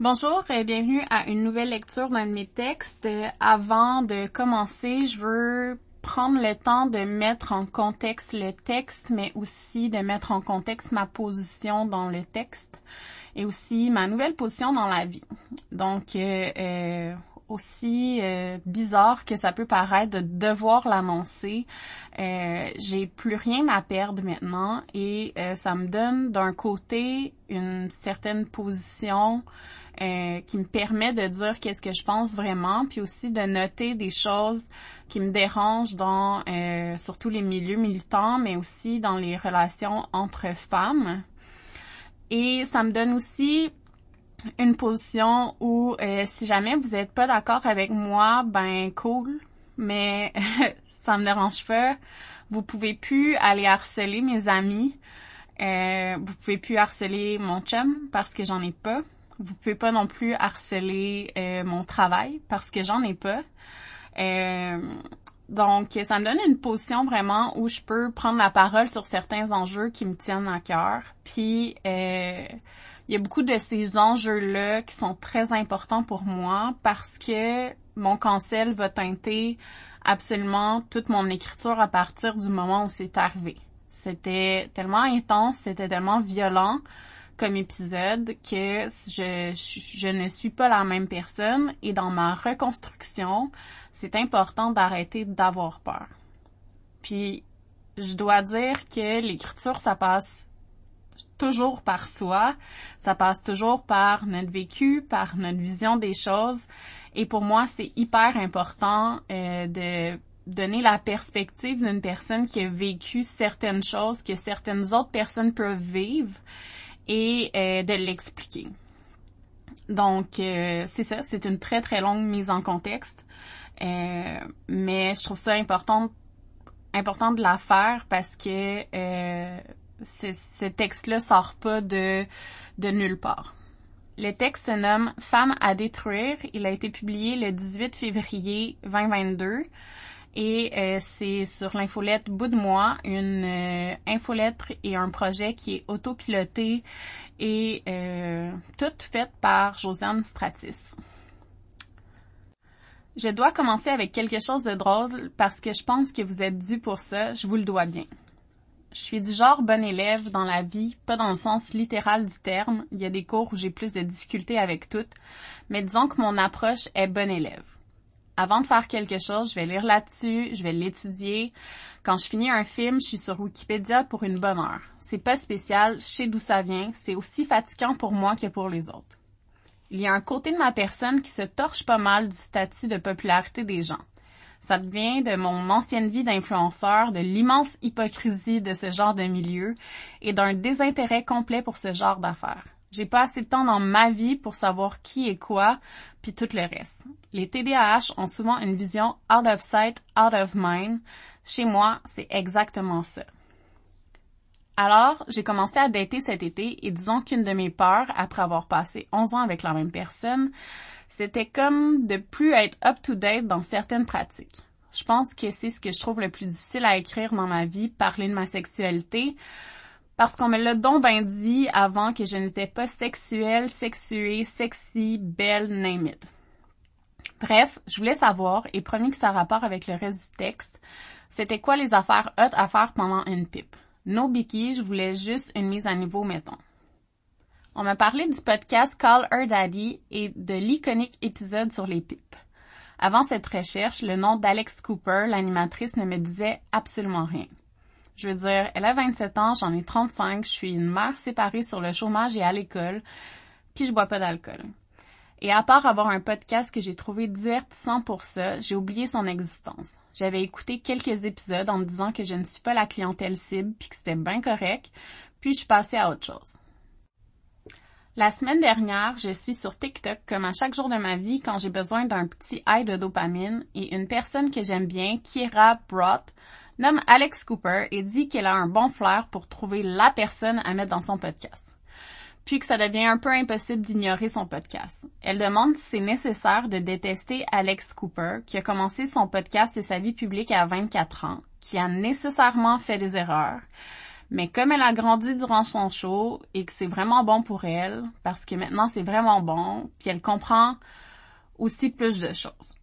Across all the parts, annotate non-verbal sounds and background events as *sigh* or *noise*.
Bonjour et bienvenue à une nouvelle lecture d'un de mes textes. Avant de commencer, je veux prendre le temps de mettre en contexte le texte, mais aussi de mettre en contexte ma position dans le texte et aussi ma nouvelle position dans la vie. Donc, euh, euh, aussi euh, bizarre que ça peut paraître de devoir l'annoncer, j'ai plus rien à perdre maintenant et ça me donne d'un côté une certaine position qui me permet de dire qu'est-ce que je pense vraiment, puis aussi de noter des choses qui me dérangent dans surtout les milieux militants, mais aussi dans les relations entre femmes. Et ça me donne aussi une position où euh, si jamais vous n'êtes pas d'accord avec moi, ben cool, mais *laughs* ça me dérange pas. Vous pouvez plus aller harceler mes amis. Euh, vous pouvez plus harceler mon chum parce que j'en ai pas. Vous pouvez pas non plus harceler euh, mon travail parce que j'en ai pas. Euh, donc, ça me donne une position vraiment où je peux prendre la parole sur certains enjeux qui me tiennent à cœur. Puis, euh, il y a beaucoup de ces enjeux-là qui sont très importants pour moi parce que mon cancel va teinter absolument toute mon écriture à partir du moment où c'est arrivé. C'était tellement intense, c'était tellement violent comme épisode que je, je, ne suis pas la même personne et dans ma reconstruction, c'est important d'arrêter d'avoir peur. Puis, je dois dire que l'écriture, ça passe toujours par soi, ça passe toujours par notre vécu, par notre vision des choses. Et pour moi, c'est hyper important euh, de donner la perspective d'une personne qui a vécu certaines choses que certaines autres personnes peuvent vivre et euh, de l'expliquer. Donc, euh, c'est ça, c'est une très très longue mise en contexte, mais je trouve ça important important de la faire parce que ce texte-là sort pas de, de nulle part. Le texte se nomme Femme à détruire. Il a été publié le 18 février 2022 et euh, c'est sur l'infolette Bout de moi, une euh, infolettre et un projet qui est autopiloté et euh, toute faite par Josiane Stratis. Je dois commencer avec quelque chose de drôle parce que je pense que vous êtes dû pour ça, je vous le dois bien. Je suis du genre bon élève dans la vie, pas dans le sens littéral du terme. Il y a des cours où j'ai plus de difficultés avec tout, mais disons que mon approche est bon élève. Avant de faire quelque chose, je vais lire là-dessus, je vais l'étudier. Quand je finis un film, je suis sur Wikipédia pour une bonne heure. C'est pas spécial, je sais d'où ça vient, c'est aussi fatigant pour moi que pour les autres. Il y a un côté de ma personne qui se torche pas mal du statut de popularité des gens. Ça devient de mon ancienne vie d'influenceur, de l'immense hypocrisie de ce genre de milieu et d'un désintérêt complet pour ce genre d'affaires. J'ai pas assez de temps dans ma vie pour savoir qui est quoi, puis tout le reste. Les TDAH ont souvent une vision out of sight, out of mind. Chez moi, c'est exactement ça. Alors, j'ai commencé à dater cet été et disons qu'une de mes peurs, après avoir passé 11 ans avec la même personne, c'était comme de plus être up-to-date dans certaines pratiques. Je pense que c'est ce que je trouve le plus difficile à écrire dans ma vie, parler de ma sexualité, parce qu'on me l'a donc bien dit avant que je n'étais pas sexuelle, sexuée, sexy, belle, name. Bref, je voulais savoir, et promis que ça a rapport avec le reste du texte, c'était quoi les affaires hot à faire pendant une pipe? No biggie, je voulais juste une mise à niveau, mettons. On m'a parlé du podcast Call Her Daddy et de l'iconique épisode sur les pipes. Avant cette recherche, le nom d'Alex Cooper, l'animatrice, ne me disait absolument rien. Je veux dire, elle a 27 ans, j'en ai 35, je suis une mère séparée sur le chômage et à l'école, puis je bois pas d'alcool. Et à part avoir un podcast que j'ai trouvé divertissant pour ça, j'ai oublié son existence. J'avais écouté quelques épisodes en me disant que je ne suis pas la clientèle cible puis que c'était bien correct, puis je suis passée à autre chose. La semaine dernière, je suis sur TikTok comme à chaque jour de ma vie quand j'ai besoin d'un petit high de dopamine et une personne que j'aime bien, Kira Broth, nomme Alex Cooper et dit qu'elle a un bon flair pour trouver la personne à mettre dans son podcast. Puis que ça devient un peu impossible d'ignorer son podcast. Elle demande si c'est nécessaire de détester Alex Cooper, qui a commencé son podcast et sa vie publique à 24 ans, qui a nécessairement fait des erreurs, Mais comme elle a grandi durant son show et que c'est vraiment bon pour elle, parce que maintenant c'est vraiment bon, puis elle comprend aussi plus de choses.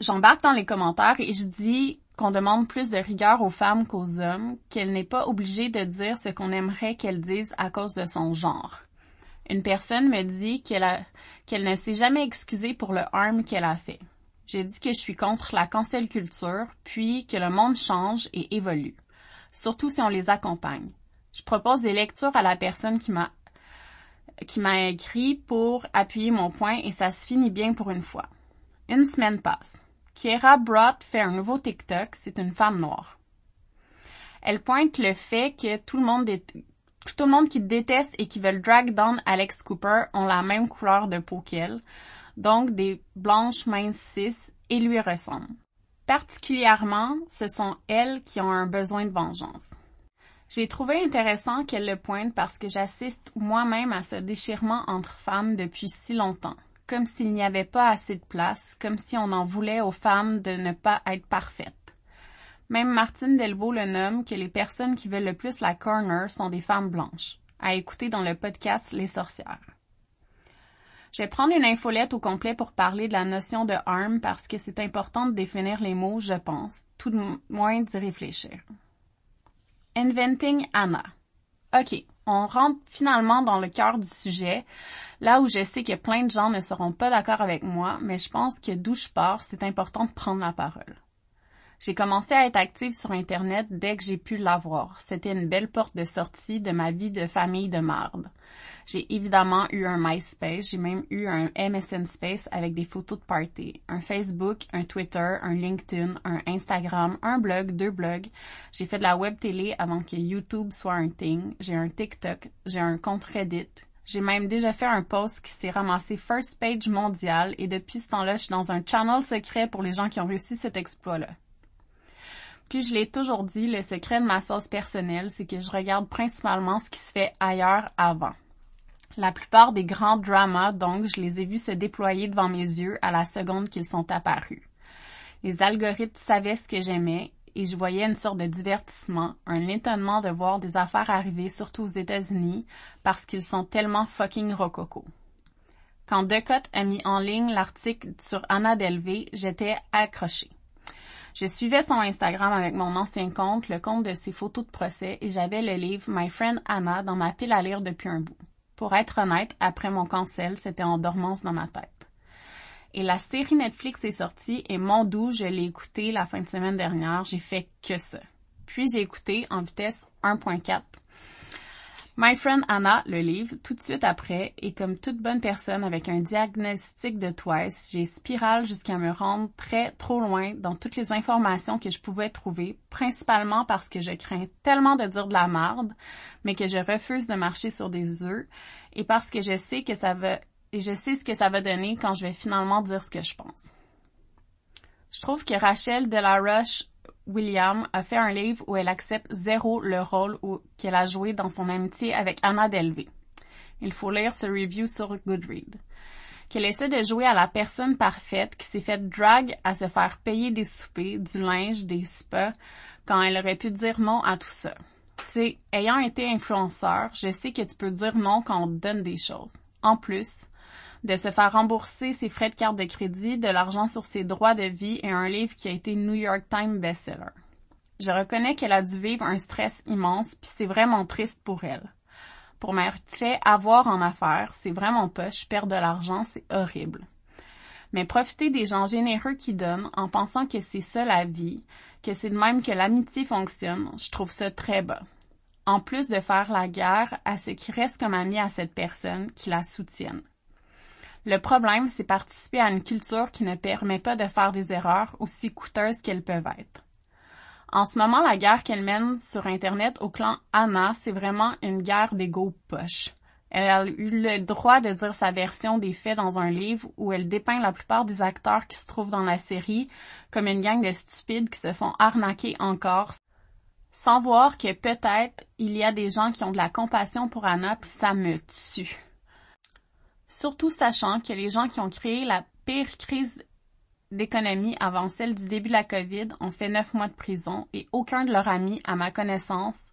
J'embarque dans les commentaires et je dis qu'on demande plus de rigueur aux femmes qu'aux hommes, qu'elle n'est pas obligée de dire ce qu'on aimerait qu'elle dise à cause de son genre. Une personne me dit qu'elle ne s'est jamais excusée pour le harm qu'elle a fait. J'ai dit que je suis contre la cancel culture, puis que le monde change et évolue surtout si on les accompagne. Je propose des lectures à la personne qui m'a écrit pour appuyer mon point et ça se finit bien pour une fois. Une semaine passe. Kiera Brott fait un nouveau TikTok, c'est une femme noire. Elle pointe le fait que tout le monde tout le monde qui déteste et qui veut drag down Alex Cooper ont la même couleur de peau qu'elle, donc des blanches minces cis et lui ressemblent. Particulièrement, ce sont elles qui ont un besoin de vengeance. J'ai trouvé intéressant qu'elle le pointe parce que j'assiste moi-même à ce déchirement entre femmes depuis si longtemps, comme s'il n'y avait pas assez de place, comme si on en voulait aux femmes de ne pas être parfaites. Même Martine Delvaux le nomme que les personnes qui veulent le plus la corner sont des femmes blanches, à écouter dans le podcast Les sorcières. Je vais prendre une infolette au complet pour parler de la notion de harm parce que c'est important de définir les mots, je pense, tout de moins d'y réfléchir. Inventing Anna. OK, on rentre finalement dans le cœur du sujet, là où je sais que plein de gens ne seront pas d'accord avec moi, mais je pense que d'où je pars, c'est important de prendre la parole. J'ai commencé à être active sur Internet dès que j'ai pu l'avoir. C'était une belle porte de sortie de ma vie de famille de marde. J'ai évidemment eu un MySpace, j'ai même eu un MSN Space avec des photos de party, un Facebook, un Twitter, un LinkedIn, un Instagram, un blog, deux blogs. J'ai fait de la web télé avant que YouTube soit un thing. J'ai un TikTok, j'ai un compte Reddit. J'ai même déjà fait un post qui s'est ramassé first page mondial et depuis ce temps-là, je suis dans un channel secret pour les gens qui ont réussi cet exploit-là. Puis je l'ai toujours dit, le secret de ma sauce personnelle, c'est que je regarde principalement ce qui se fait ailleurs avant. La plupart des grands dramas, donc, je les ai vus se déployer devant mes yeux à la seconde qu'ils sont apparus. Les algorithmes savaient ce que j'aimais et je voyais une sorte de divertissement, un étonnement de voir des affaires arriver, surtout aux États-Unis, parce qu'ils sont tellement fucking rococo. Quand Decotte a mis en ligne l'article sur Anna Delvey, j'étais accrochée. Je suivais son Instagram avec mon ancien compte, le compte de ses photos de procès, et j'avais le livre My Friend Anna dans ma pile à lire depuis un bout. Pour être honnête, après mon cancel, c'était en dormance dans ma tête. Et la série Netflix est sortie et mon doux, je l'ai écouté la fin de semaine dernière. J'ai fait que ça. Puis j'ai écouté en vitesse 1.4 My Friend Anna, le livre, tout de suite après, et comme toute bonne personne avec un diagnostic de Twice, j'ai spirale jusqu'à me rendre très trop loin dans toutes les informations que je pouvais trouver, principalement parce que je crains tellement de dire de la merde, mais que je refuse de marcher sur des œufs, et parce que je sais que ça va, et je sais ce que ça va donner quand je vais finalement dire ce que je pense. Je trouve que Rachel de la Rush William a fait un livre où elle accepte zéro le rôle qu'elle a joué dans son amitié avec Anna Delvey. Il faut lire ce review sur Goodread. Qu'elle essaie de jouer à la personne parfaite qui s'est fait drag à se faire payer des soupers, du linge, des spas, quand elle aurait pu dire non à tout ça. Tu ayant été influenceur, je sais que tu peux dire non quand on te donne des choses. En plus, de se faire rembourser ses frais de carte de crédit, de l'argent sur ses droits de vie et un livre qui a été New York Times bestseller. Je reconnais qu'elle a dû vivre un stress immense, puis c'est vraiment triste pour elle. Pour m'être fait avoir en affaires, c'est vraiment poche, perdre de l'argent, c'est horrible. Mais profiter des gens généreux qui donnent en pensant que c'est ça la vie, que c'est de même que l'amitié fonctionne, je trouve ça très bas. En plus de faire la guerre à ce qui reste comme ami à cette personne qui la soutiennent. Le problème, c'est participer à une culture qui ne permet pas de faire des erreurs aussi coûteuses qu'elles peuvent être. En ce moment, la guerre qu'elle mène sur Internet au clan Anna, c'est vraiment une guerre d'ego poche. Elle a eu le droit de dire sa version des faits dans un livre où elle dépeint la plupart des acteurs qui se trouvent dans la série comme une gang de stupides qui se font arnaquer encore, sans voir que peut-être il y a des gens qui ont de la compassion pour Anna puis ça me tue surtout sachant que les gens qui ont créé la pire crise d'économie avant celle du début de la COVID ont fait neuf mois de prison et aucun de leurs amis, à ma connaissance,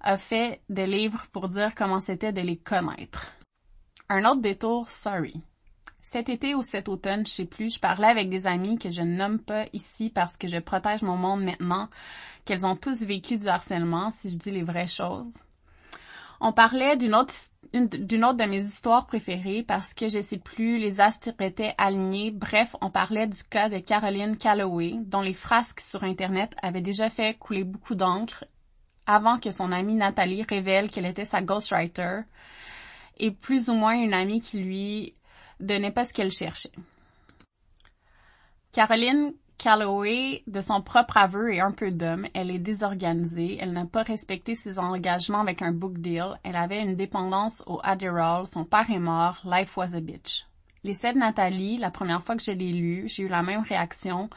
a fait de livres pour dire comment c'était de les connaître. Un autre détour, sorry. Cet été ou cet automne, je sais plus, je parlais avec des amis que je ne nomme pas ici parce que je protège mon monde maintenant, qu'elles ont tous vécu du harcèlement, si je dis les vraies choses. On parlait d'une autre, d'une autre de mes histoires préférées parce que je sais plus, les astres étaient alignés. Bref, on parlait du cas de Caroline Calloway, dont les frasques sur Internet avaient déjà fait couler beaucoup d'encre avant que son amie Nathalie révèle qu'elle était sa ghostwriter et plus ou moins une amie qui lui donnait pas ce qu'elle cherchait. Caroline Calloway, de son propre aveu, est un peu d'homme. Elle est désorganisée. Elle n'a pas respecté ses engagements avec un book deal. Elle avait une dépendance au Adderall. Son père est mort. Life was a bitch. L'essai de Nathalie, la première fois que je l'ai lu, j'ai eu la même réaction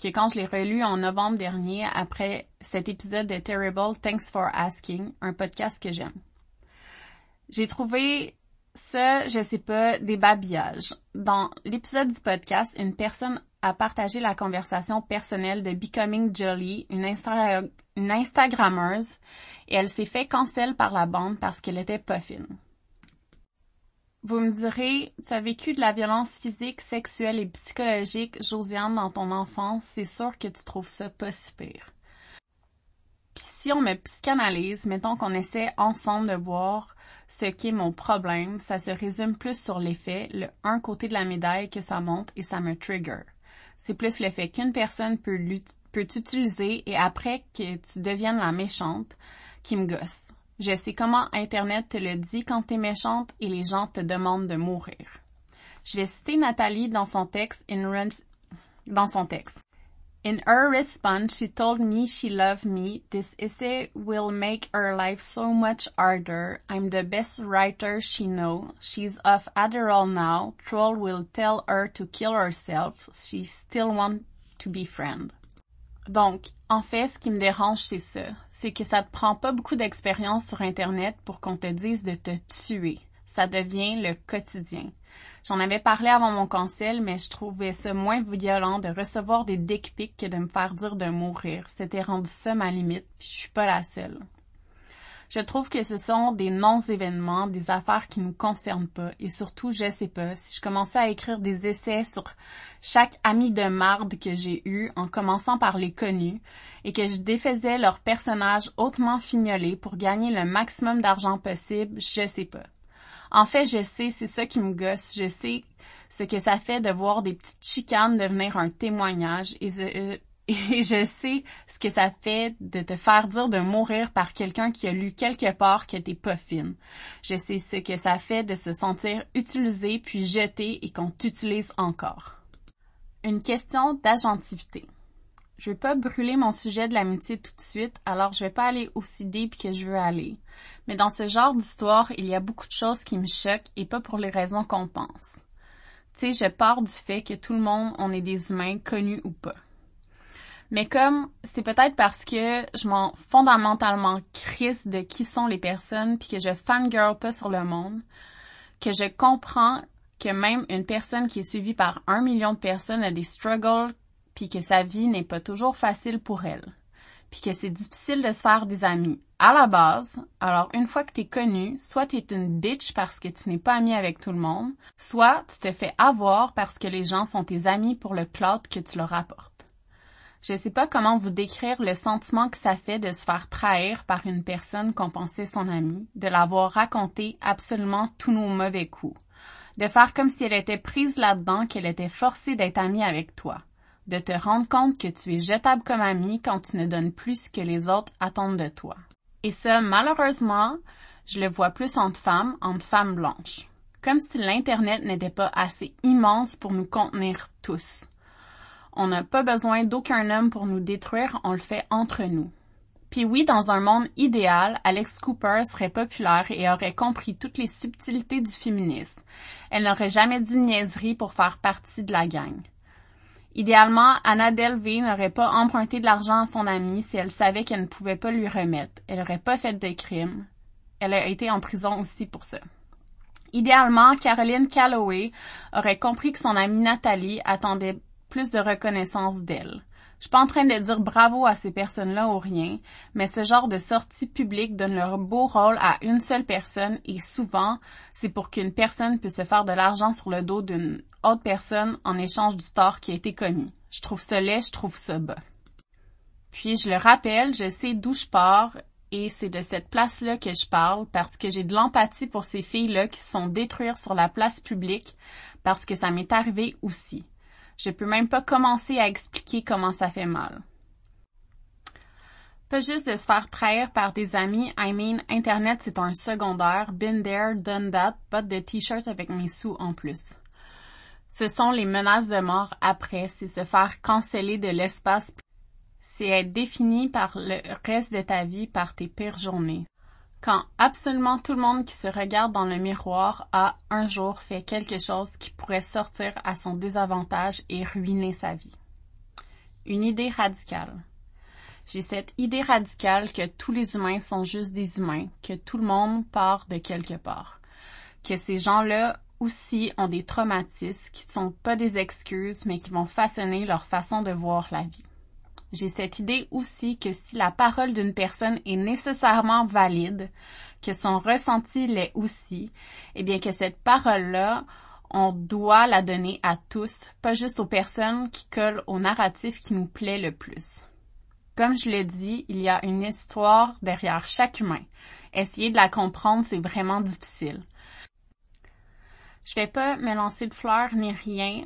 que quand je l'ai relu en novembre dernier après cet épisode de Terrible Thanks for Asking, un podcast que j'aime. J'ai trouvé ça, je sais pas, des babillages. Dans l'épisode du podcast, une personne a partagé la conversation personnelle de Becoming Jolly, une, une Instagrammeuse, et elle s'est fait cancel par la bande parce qu'elle était pas fine. Vous me direz, tu as vécu de la violence physique, sexuelle et psychologique, Josiane, dans ton enfance, c'est sûr que tu trouves ça pas si pire. Puis si on me psychanalyse, mettons qu'on essaie ensemble de voir ce qui est mon problème, ça se résume plus sur l'effet, le un côté de la médaille que ça monte et ça me trigger. C'est plus le fait qu'une personne peut, t'utiliser et après que tu deviennes la méchante qui me gosse. Je sais comment Internet te le dit quand t'es méchante et les gens te demandent de mourir. Je vais citer Nathalie dans son texte. In her response, she told me she loved me. This essay will make her life so much harder. I'm the best writer she knows. She's off Adderall now. Troll will tell her to kill herself. She still wants to be friend. Donc, en fait, ce qui me dérange, c'est ça. C'est que ça te prend pas beaucoup d'expérience sur Internet pour qu'on te dise de te tuer. Ça devient le quotidien. J'en avais parlé avant mon cancel, mais je trouvais ça moins violent de recevoir des dick que de me faire dire de mourir. C'était rendu ça ma limite, puis je suis pas la seule. Je trouve que ce sont des non-événements, des affaires qui nous concernent pas, et surtout, je sais pas, si je commençais à écrire des essais sur chaque ami de marde que j'ai eu, en commençant par les connus, et que je défaisais leurs personnages hautement fignolés pour gagner le maximum d'argent possible, je sais pas. En fait, je sais, c'est ça qui me gosse. Je sais ce que ça fait de voir des petites chicanes devenir un témoignage et je, *laughs* et je sais ce que ça fait de te faire dire de mourir par quelqu'un qui a lu quelque part que t'es pas fine. Je sais ce que ça fait de se sentir utilisé puis jeté et qu'on t'utilise encore. Une question d'agentivité. Je veux pas brûler mon sujet de l'amitié tout de suite, alors je vais pas aller aussi deep que je veux aller. Mais dans ce genre d'histoire, il y a beaucoup de choses qui me choquent et pas pour les raisons qu'on pense. Tu sais, je pars du fait que tout le monde, on est des humains, connus ou pas. Mais comme c'est peut-être parce que je m'en fondamentalement crisse de qui sont les personnes puis que je fangirl pas sur le monde, que je comprends que même une personne qui est suivie par un million de personnes a des struggles puis que sa vie n'est pas toujours facile pour elle, puis que c'est difficile de se faire des amis à la base. Alors une fois que t'es connu, soit t'es une bitch parce que tu n'es pas ami avec tout le monde, soit tu te fais avoir parce que les gens sont tes amis pour le cloud que tu leur apportes. Je sais pas comment vous décrire le sentiment que ça fait de se faire trahir par une personne qu'on pensait son amie, de l'avoir raconté absolument tous nos mauvais coups, de faire comme si elle était prise là-dedans, qu'elle était forcée d'être amie avec toi de te rendre compte que tu es jetable comme ami quand tu ne donnes plus ce que les autres attendent de toi. Et ça, malheureusement, je le vois plus entre femmes, entre femmes blanches. Comme si l'Internet n'était pas assez immense pour nous contenir tous. On n'a pas besoin d'aucun homme pour nous détruire, on le fait entre nous. Puis oui, dans un monde idéal, Alex Cooper serait populaire et aurait compris toutes les subtilités du féminisme. Elle n'aurait jamais dit niaiserie pour faire partie de la gang. Idéalement, Anna Delvey n'aurait pas emprunté de l'argent à son amie si elle savait qu'elle ne pouvait pas lui remettre. Elle n'aurait pas fait de crime. Elle a été en prison aussi pour ça. Idéalement, Caroline Calloway aurait compris que son amie Nathalie attendait plus de reconnaissance d'elles. Je suis pas en train de dire bravo à ces personnes-là ou rien, mais ce genre de sortie publique donne leur beau rôle à une seule personne et souvent, c'est pour qu'une personne puisse se faire de l'argent sur le dos d'une autre personne en échange du tort qui a été commis. Je trouve ça laid, je trouve ça bas. Puis je le rappelle, je sais d'où je pars et c'est de cette place-là que je parle parce que j'ai de l'empathie pour ces filles-là qui se sont détruites sur la place publique parce que ça m'est arrivé aussi. Je peux même pas commencer à expliquer comment ça fait mal. Pas juste de se faire trahir par des amis, I mean, Internet c'est un secondaire, been there, done that, pas de t-shirt avec mes sous en plus. Ce sont les menaces de mort après, c'est se faire canceller de l'espace c'est être défini par le reste de ta vie par tes pires journées. Quand absolument tout le monde qui se regarde dans le miroir a un jour fait quelque chose qui pourrait sortir à son désavantage et ruiner sa vie. Une idée radicale. J'ai cette idée radicale que tous les humains sont juste des humains, que tout le monde part de quelque part, que ces gens-là aussi ont des traumatismes qui sont pas des excuses mais qui vont façonner leur façon de voir la vie j'ai cette idée aussi que si la parole d'une personne est nécessairement valide, que son ressenti l'est aussi, eh bien que cette parole-là, on doit la donner à tous, pas juste aux personnes qui collent au narratif qui nous plaît le plus. Comme je le dis, il y a une histoire derrière chaque humain. Essayer de la comprendre, c'est vraiment difficile. Je vais pas me lancer de fleurs ni rien,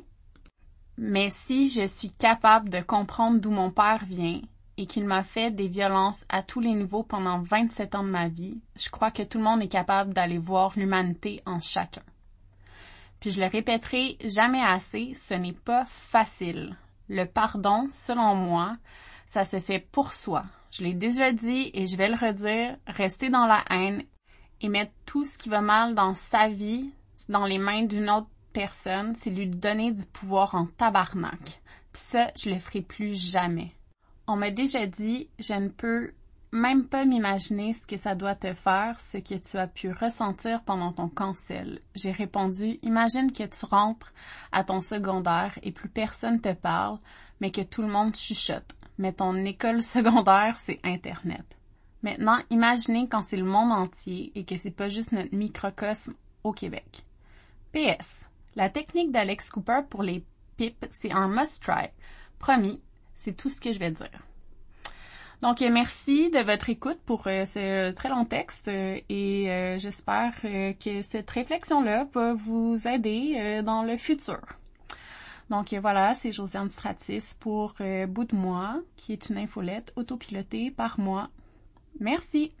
mais si je suis capable de comprendre d'où mon père vient et qu'il m'a fait des violences à tous les niveaux pendant 27 ans de ma vie, je crois que tout le monde est capable d'aller voir l'humanité en chacun. Puis je le répéterai jamais assez, ce n'est pas facile. Le pardon, selon moi, ça se fait pour soi. Je l'ai déjà dit et je vais le redire, rester dans la haine et mettre tout ce qui va mal dans sa vie dans les mains d'une autre personne, c'est lui donner du pouvoir en tabarnak. Pis ça, je le ferai plus jamais. On m'a déjà dit, je ne peux même pas m'imaginer ce que ça doit te faire, ce que tu as pu ressentir pendant ton cancel. J'ai répondu, imagine que tu rentres à ton secondaire et plus personne te parle, mais que tout le monde chuchote. Mais ton école *laughs* secondaire, c'est Internet. Maintenant, imaginez quand c'est le monde entier et que c'est pas juste notre microcosme au Québec. PS. La technique d'Alex Cooper pour les pipes, c'est un must-try. Promis, c'est tout ce que je vais dire. Donc, euh, merci de votre écoute pour euh, ce très long texte euh, et j'espère que cette réflexion-là va vous aider dans le futur. Donc voilà, c'est Josiane Stratis pour Bout de moi, qui est une infolette autopilotée par moi. Merci.